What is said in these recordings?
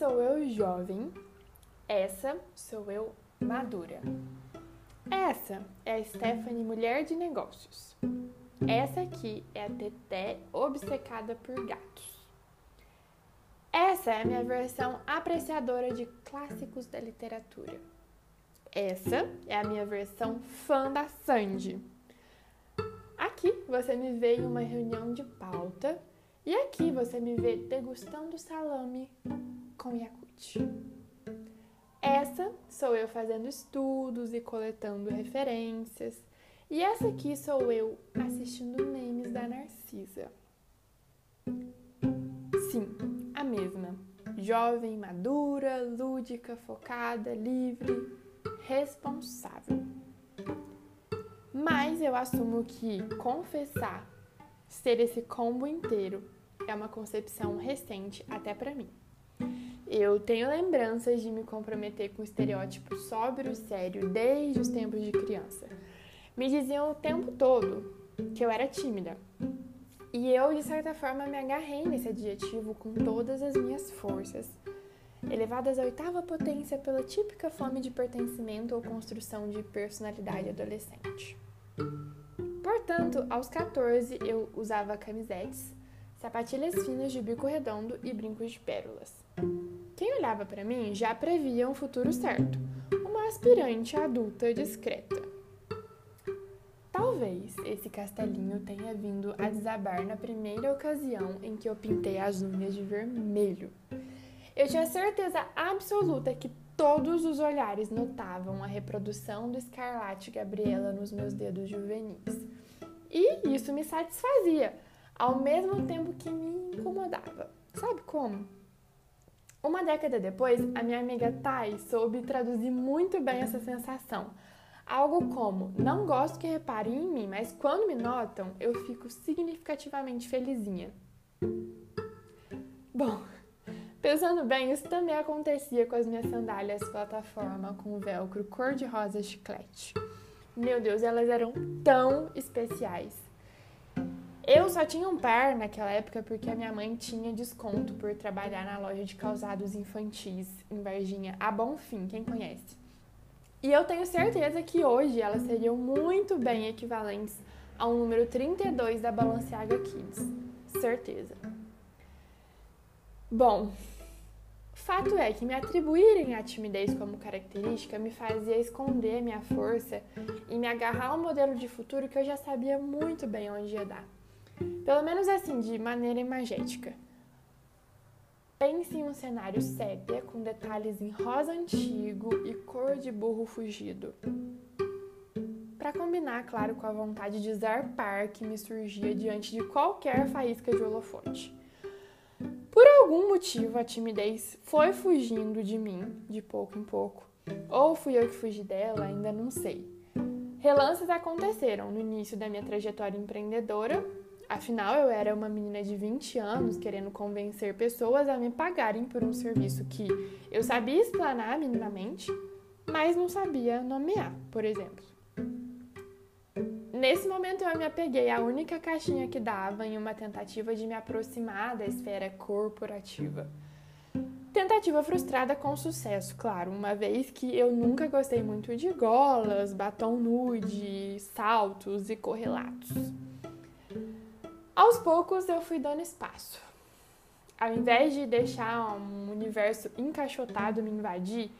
sou eu jovem, essa sou eu madura. Essa é a Stephanie, mulher de negócios. Essa aqui é a Teté, obcecada por gatos. Essa é a minha versão apreciadora de clássicos da literatura. Essa é a minha versão fã da Sandy. Aqui você me vê em uma reunião de pauta e aqui você me vê degustando salame com Yakut. Essa sou eu fazendo estudos e coletando referências. E essa aqui sou eu assistindo memes da Narcisa. Sim, a mesma. Jovem, madura, lúdica, focada, livre, responsável. Mas eu assumo que confessar ser esse combo inteiro é uma concepção recente até para mim. Eu tenho lembranças de me comprometer com o estereótipo e sério desde os tempos de criança. Me diziam o tempo todo que eu era tímida. E eu, de certa forma, me agarrei nesse adjetivo com todas as minhas forças, elevadas à oitava potência pela típica fome de pertencimento ou construção de personalidade adolescente. Portanto, aos 14 eu usava camisetes, sapatilhas finas de bico redondo e brincos de pérolas. Quem olhava para mim já previa um futuro certo, uma aspirante adulta discreta. Talvez esse castelinho tenha vindo a desabar na primeira ocasião em que eu pintei as unhas de vermelho. Eu tinha certeza absoluta que todos os olhares notavam a reprodução do escarlate Gabriela nos meus dedos juvenis. E isso me satisfazia, ao mesmo tempo que me incomodava. Sabe como? Uma década depois, a minha amiga Thay soube traduzir muito bem essa sensação. Algo como: não gosto que reparem em mim, mas quando me notam, eu fico significativamente felizinha. Bom, pensando bem, isso também acontecia com as minhas sandálias plataforma com velcro cor-de-rosa chiclete. Meu Deus, elas eram tão especiais. Só tinha um par naquela época porque a minha mãe tinha desconto por trabalhar na loja de calçados infantis em Varginha, a Bonfim, quem conhece. E eu tenho certeza que hoje elas seriam muito bem equivalentes ao número 32 da Balenciaga Kids. Certeza. Bom, fato é que me atribuírem a timidez como característica me fazia esconder minha força e me agarrar a um modelo de futuro que eu já sabia muito bem onde ia dar. Pelo menos assim, de maneira imagética. Pense em um cenário sépia com detalhes em rosa antigo e cor de burro fugido. Para combinar, claro, com a vontade de zarpar que me surgia diante de qualquer faísca de holofote. Por algum motivo, a timidez foi fugindo de mim, de pouco em pouco. Ou fui eu que fugi dela, ainda não sei. Relances aconteceram no início da minha trajetória empreendedora Afinal, eu era uma menina de 20 anos querendo convencer pessoas a me pagarem por um serviço que eu sabia explanar minimamente, mas não sabia nomear, por exemplo. Nesse momento eu me apeguei à única caixinha que dava em uma tentativa de me aproximar da esfera corporativa. Tentativa frustrada com sucesso, claro, uma vez que eu nunca gostei muito de golas, batom nude, saltos e correlatos. Aos poucos eu fui dando espaço. Ao invés de deixar um universo encaixotado me invadir,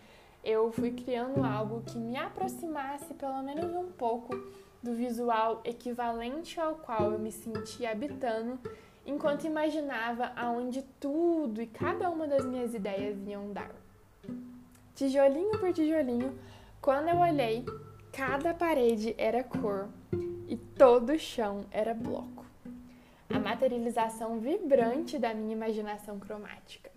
eu fui criando algo que me aproximasse pelo menos um pouco do visual equivalente ao qual eu me sentia habitando enquanto imaginava aonde tudo e cada uma das minhas ideias iam dar. Tijolinho por tijolinho, quando eu olhei, cada parede era cor e todo o chão era bloco a materialização vibrante da minha imaginação cromática.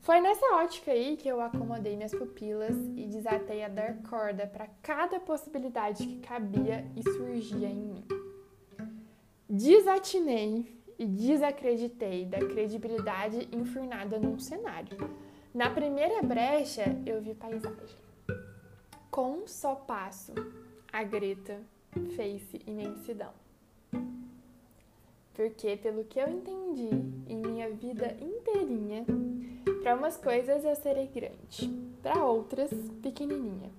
Foi nessa ótica aí que eu acomodei minhas pupilas e desatei a dar corda para cada possibilidade que cabia e surgia em mim. Desatinei e desacreditei da credibilidade enfurnada num cenário. Na primeira brecha, eu vi paisagem. Com um só passo, a Greta fez-se imensidão porque, pelo que eu entendi em minha vida inteirinha, Para umas coisas eu serei grande, para outras, pequenininha.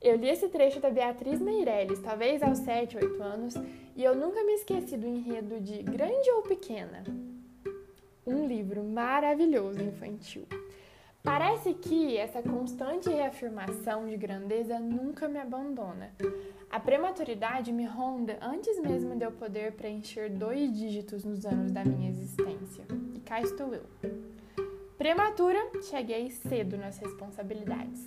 Eu li esse trecho da Beatriz Meirelles, talvez aos 7, 8 anos, e eu nunca me esqueci do enredo de Grande ou Pequena. Um livro maravilhoso infantil. Parece que essa constante reafirmação de grandeza nunca me abandona. A prematuridade me ronda antes mesmo de eu poder preencher dois dígitos nos anos da minha existência. E cá estou eu. Prematura, cheguei cedo nas responsabilidades.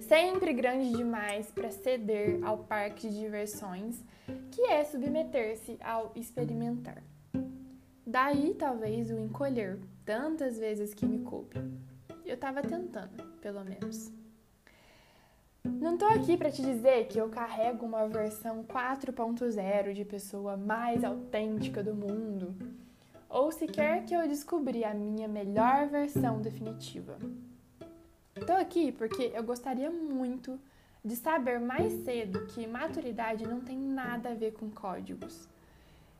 Sempre grande demais para ceder ao parque de diversões, que é submeter-se ao experimentar. Daí talvez o encolher tantas vezes que me coube. Eu estava tentando, pelo menos. Não tô aqui para te dizer que eu carrego uma versão 4.0 de pessoa mais autêntica do mundo, ou sequer que eu descobri a minha melhor versão definitiva. Tô aqui porque eu gostaria muito de saber mais cedo que maturidade não tem nada a ver com códigos,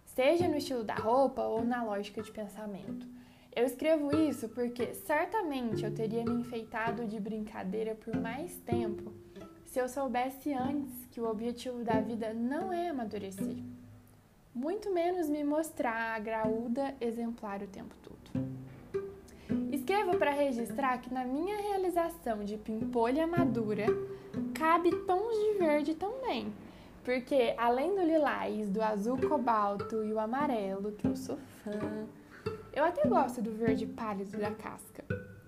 seja no estilo da roupa ou na lógica de pensamento. Eu escrevo isso porque certamente eu teria me enfeitado de brincadeira por mais tempo se eu soubesse antes que o objetivo da vida não é amadurecer, muito menos me mostrar a graúda exemplar o tempo todo. Escrevo para registrar que na minha realização de pimpolha madura cabe tons de verde também, porque além do lilás, do azul cobalto e o amarelo, que eu sou fã, eu até gosto do verde pálido da casca,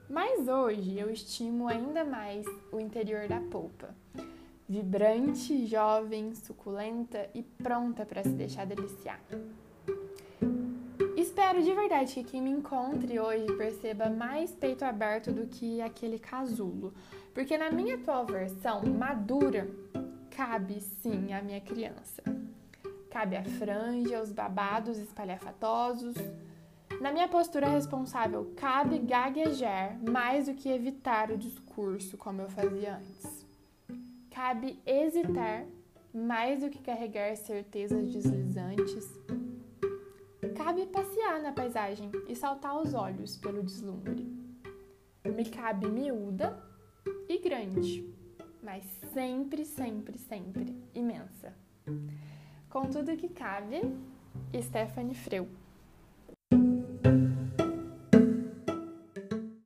mas hoje eu estimo ainda mais o interior da polpa. Vibrante, jovem, suculenta e pronta para se deixar deliciar. Espero de verdade que quem me encontre hoje perceba mais peito aberto do que aquele casulo, porque na minha atual versão madura cabe sim a minha criança. Cabe a franja, os babados espalhafatosos, na minha postura responsável, cabe gaguejar mais do que evitar o discurso, como eu fazia antes. Cabe hesitar mais do que carregar certezas deslizantes. Cabe passear na paisagem e saltar os olhos pelo deslumbre. Me cabe miúda e grande, mas sempre, sempre, sempre imensa. Com tudo que cabe, Stephanie Freu.